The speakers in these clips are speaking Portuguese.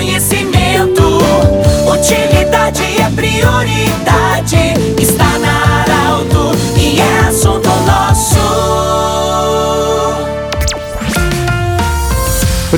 conhecimento. Utilidade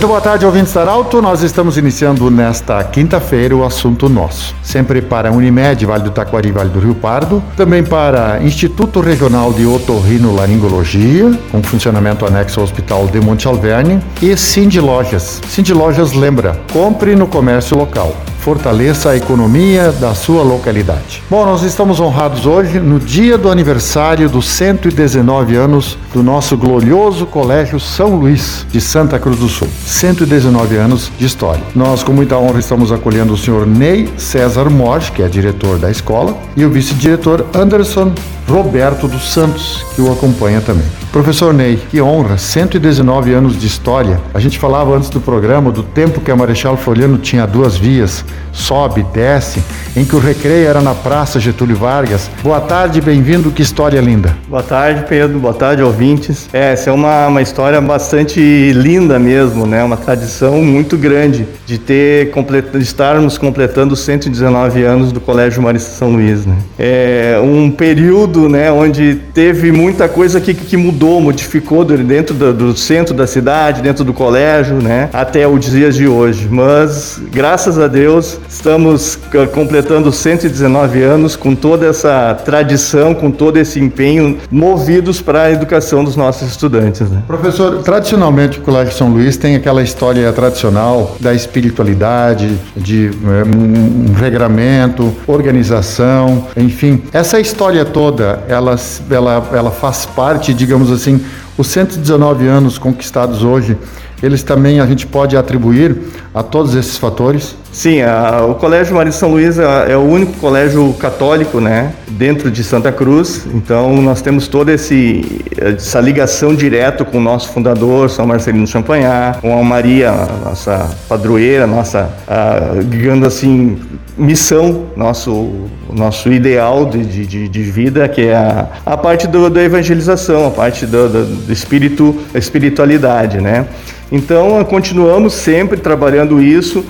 Muito boa tarde, ouvintes Arauto. Nós estamos iniciando nesta quinta-feira o assunto nosso. Sempre para Unimed, Vale do Taquari, Vale do Rio Pardo. Também para Instituto Regional de Otorrinolaringologia, com funcionamento anexo ao Hospital de Monte Alverne. E Cindy Lojas. Cindy Lojas lembra, compre no comércio local fortaleça a economia da sua localidade. Bom, nós estamos honrados hoje no dia do aniversário dos 119 anos do nosso glorioso Colégio São Luís de Santa Cruz do Sul. 119 anos de história. Nós, com muita honra, estamos acolhendo o senhor Ney César Morge, que é diretor da escola, e o vice-diretor Anderson Roberto dos Santos, que o acompanha também. Professor Ney, que honra, 119 anos de história. A gente falava antes do programa do tempo que a Marechal Floriano tinha duas vias, sobe, desce, em que o recreio era na Praça Getúlio Vargas. Boa tarde, bem-vindo, que história linda. Boa tarde, Pedro, boa tarde, ouvintes. É, essa é uma, uma história bastante linda mesmo, né? Uma tradição muito grande de ter complet... de estarmos completando 119 anos do Colégio Marista São Luís, né? É um período, né, onde teve muita coisa que, que mudou, modificou dentro do, do centro da cidade, dentro do colégio, né, até os dias de hoje. Mas, graças a Deus, estamos completando 119 anos com toda essa tradição, com todo esse empenho, movidos para a educação dos nossos estudantes. Né? Professor, tradicionalmente o Colégio São Luís tem aquela história tradicional da espiritualidade, de um, um regramento, organização, enfim. Essa história toda, ela, ela, ela faz parte, digamos assim, os 119 anos conquistados hoje, eles também a gente pode atribuir a todos esses fatores? Sim, a, o Colégio Maria São Luís é, o único colégio católico, né, dentro de Santa Cruz. Então nós temos toda esse, essa ligação direta com o nosso fundador, São Marcelino Champagnat, com a Maria, nossa padroeira, nossa, a, digamos assim, missão, nosso, nosso ideal de, de, de vida, que é a, a parte do, da evangelização, a parte do, do, do espírito, espiritualidade, né? Então continuamos sempre trabalhando isso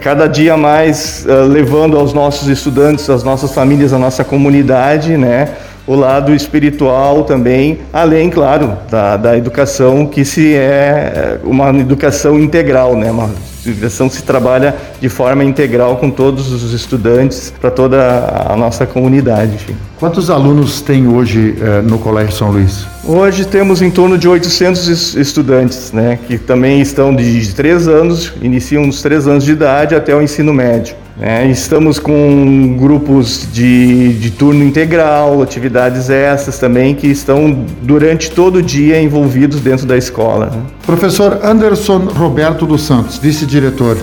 cada dia mais uh, levando aos nossos estudantes, às nossas famílias, à nossa comunidade, né, o lado espiritual também, além, claro, da, da educação que se é uma educação integral, né, uma educação se trabalha de forma integral com todos os estudantes para toda a nossa comunidade. Enfim. Quantos alunos tem hoje eh, no Colégio São Luís? Hoje temos em torno de 800 estudantes, né, que também estão de 3 anos, iniciam dos 3 anos de idade até o ensino médio. Né? Estamos com grupos de, de turno integral, atividades essas também, que estão durante todo o dia envolvidos dentro da escola. Né? Professor Anderson Roberto dos Santos, vice-diretor,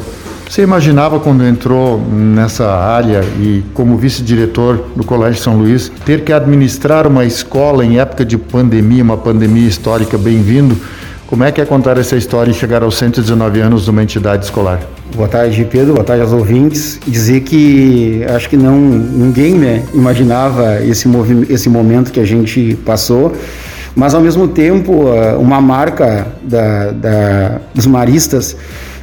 você imaginava quando entrou nessa área e como vice-diretor do Colégio São Luís ter que administrar uma escola em época de pandemia, uma pandemia histórica, bem-vindo? Como é que é contar essa história e chegar aos 119 anos de uma entidade escolar? Boa tarde, Pedro. Boa tarde aos ouvintes. Dizer que acho que não ninguém né, imaginava esse, esse momento que a gente passou, mas ao mesmo tempo uma marca da, da, dos maristas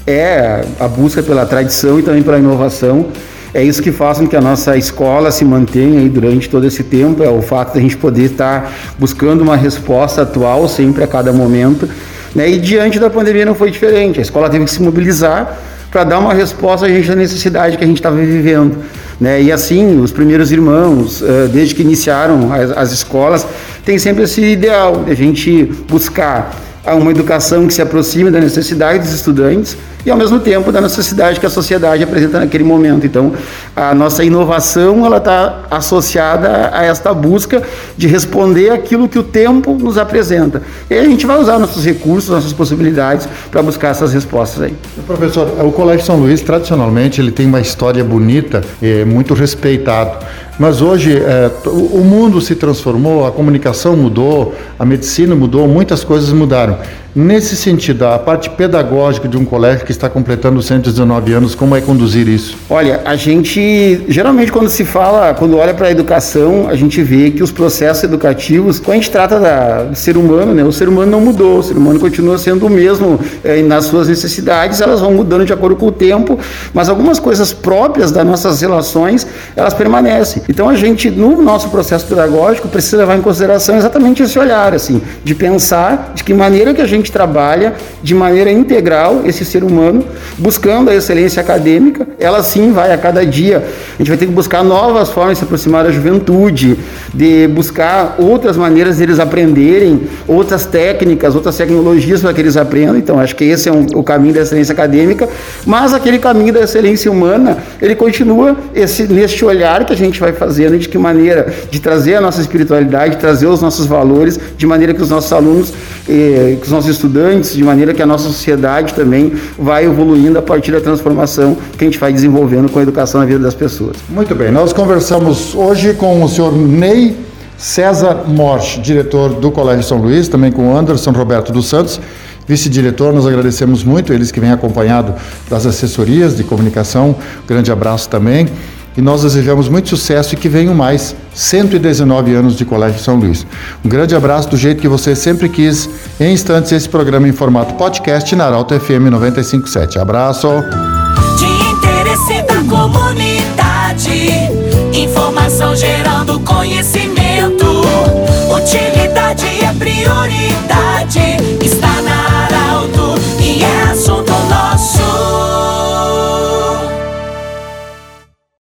é a busca pela tradição e também pela inovação. É isso que faz com que a nossa escola se mantenha durante todo esse tempo, é o fato de a gente poder estar buscando uma resposta atual sempre a cada momento né? E diante da pandemia não foi diferente. A escola teve que se mobilizar para dar uma resposta a gente da necessidade que a gente estava vivendo. Né? E assim, os primeiros irmãos, eh, desde que iniciaram as, as escolas, tem sempre esse ideal de a gente buscar uma educação que se aproxime da necessidade dos estudantes e ao mesmo tempo da necessidade que a sociedade apresenta naquele momento. Então, a nossa inovação ela está associada a esta busca de responder aquilo que o tempo nos apresenta. E a gente vai usar nossos recursos, nossas possibilidades para buscar essas respostas aí. Professor, o Colégio São Luís tradicionalmente ele tem uma história bonita, e muito respeitado. Mas hoje é, o mundo se transformou, a comunicação mudou, a medicina mudou, muitas coisas mudaram. Nesse sentido, a parte pedagógica de um colégio que está completando 119 anos, como é conduzir isso? Olha, a gente geralmente quando se fala, quando olha para a educação, a gente vê que os processos educativos, quando a gente trata da, do ser humano, né, o ser humano não mudou, o ser humano continua sendo o mesmo eh, nas suas necessidades, elas vão mudando de acordo com o tempo, mas algumas coisas próprias das nossas relações, elas permanecem. Então a gente, no nosso processo pedagógico, precisa levar em consideração exatamente esse olhar, assim, de pensar de que maneira que a gente gente trabalha de maneira integral esse ser humano, buscando a excelência acadêmica. Ela sim vai a cada dia. A gente vai ter que buscar novas formas de se aproximar da juventude, de buscar outras maneiras deles aprenderem, outras técnicas, outras tecnologias para que eles aprendam. Então, acho que esse é um, o caminho da excelência acadêmica. Mas aquele caminho da excelência humana, ele continua esse, neste olhar que a gente vai fazendo, de que maneira de trazer a nossa espiritualidade, trazer os nossos valores, de maneira que os nossos alunos, eh, que os nossos estudantes, de maneira que a nossa sociedade também vai evoluindo a partir da transformação que a gente vai desenvolvendo com a educação na vida das pessoas. Muito bem, nós conversamos hoje com o senhor Ney César Morsch, diretor do Colégio São Luís, também com o Anderson Roberto dos Santos, vice-diretor. Nós agradecemos muito eles que vêm acompanhado das assessorias de comunicação. Grande abraço também e nós desejamos muito sucesso e que venham mais 119 anos de Colégio São Luís. Um grande abraço do jeito que você sempre quis. Em instantes, esse programa em formato podcast na Arauto FM 957. Abraço! De interesse da comunidade, informação gerando conhecimento, utilidade é prioridade.